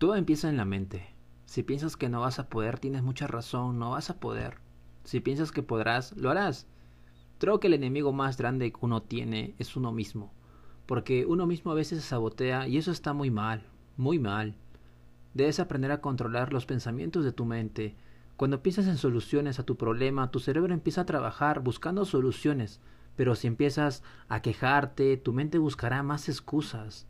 Todo empieza en la mente. Si piensas que no vas a poder, tienes mucha razón, no vas a poder. Si piensas que podrás, lo harás. Creo que el enemigo más grande que uno tiene es uno mismo, porque uno mismo a veces se sabotea y eso está muy mal, muy mal. Debes aprender a controlar los pensamientos de tu mente. Cuando piensas en soluciones a tu problema, tu cerebro empieza a trabajar buscando soluciones, pero si empiezas a quejarte, tu mente buscará más excusas.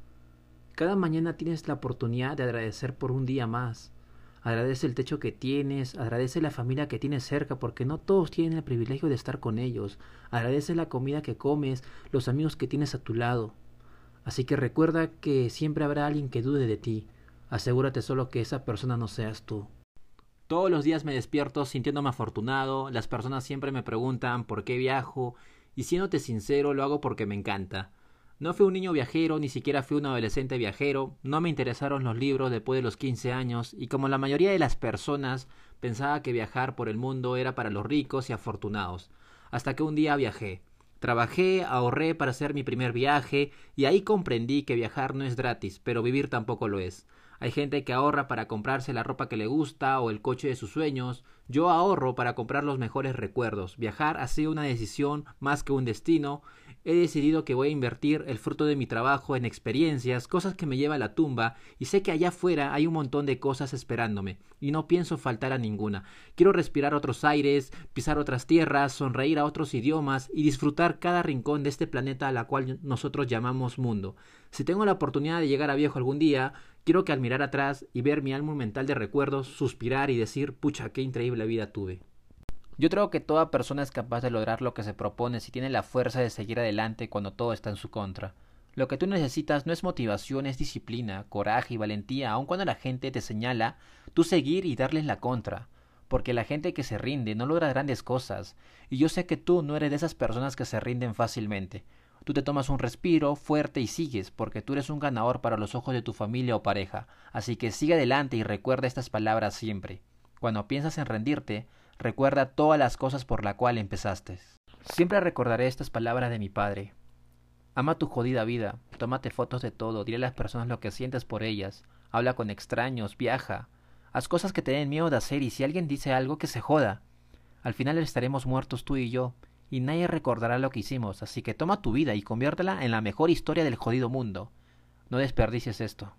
Cada mañana tienes la oportunidad de agradecer por un día más. Agradece el techo que tienes, agradece la familia que tienes cerca, porque no todos tienen el privilegio de estar con ellos. Agradece la comida que comes, los amigos que tienes a tu lado. Así que recuerda que siempre habrá alguien que dude de ti. Asegúrate solo que esa persona no seas tú. Todos los días me despierto sintiéndome afortunado, las personas siempre me preguntan por qué viajo, y siéndote sincero lo hago porque me encanta. No fui un niño viajero, ni siquiera fui un adolescente viajero, no me interesaron los libros después de los 15 años, y como la mayoría de las personas pensaba que viajar por el mundo era para los ricos y afortunados, hasta que un día viajé. Trabajé, ahorré para hacer mi primer viaje, y ahí comprendí que viajar no es gratis, pero vivir tampoco lo es. Hay gente que ahorra para comprarse la ropa que le gusta o el coche de sus sueños. Yo ahorro para comprar los mejores recuerdos. Viajar ha sido una decisión más que un destino he decidido que voy a invertir el fruto de mi trabajo en experiencias, cosas que me lleva a la tumba, y sé que allá afuera hay un montón de cosas esperándome, y no pienso faltar a ninguna. Quiero respirar otros aires, pisar otras tierras, sonreír a otros idiomas y disfrutar cada rincón de este planeta a la cual nosotros llamamos mundo. Si tengo la oportunidad de llegar a viejo algún día, quiero que al mirar atrás y ver mi álbum mental de recuerdos, suspirar y decir, pucha, qué increíble vida tuve. Yo creo que toda persona es capaz de lograr lo que se propone si tiene la fuerza de seguir adelante cuando todo está en su contra. Lo que tú necesitas no es motivación, es disciplina, coraje y valentía, aun cuando la gente te señala, tú seguir y darles la contra. Porque la gente que se rinde no logra grandes cosas, y yo sé que tú no eres de esas personas que se rinden fácilmente. Tú te tomas un respiro fuerte y sigues, porque tú eres un ganador para los ojos de tu familia o pareja. Así que sigue adelante y recuerda estas palabras siempre. Cuando piensas en rendirte, Recuerda todas las cosas por la cual empezaste. Siempre recordaré estas palabras de mi padre. Ama tu jodida vida, tómate fotos de todo, dile a las personas lo que sientes por ellas, habla con extraños, viaja, haz cosas que te den miedo de hacer y si alguien dice algo que se joda. Al final estaremos muertos tú y yo, y nadie recordará lo que hicimos, así que toma tu vida y conviértela en la mejor historia del jodido mundo. No desperdicies esto.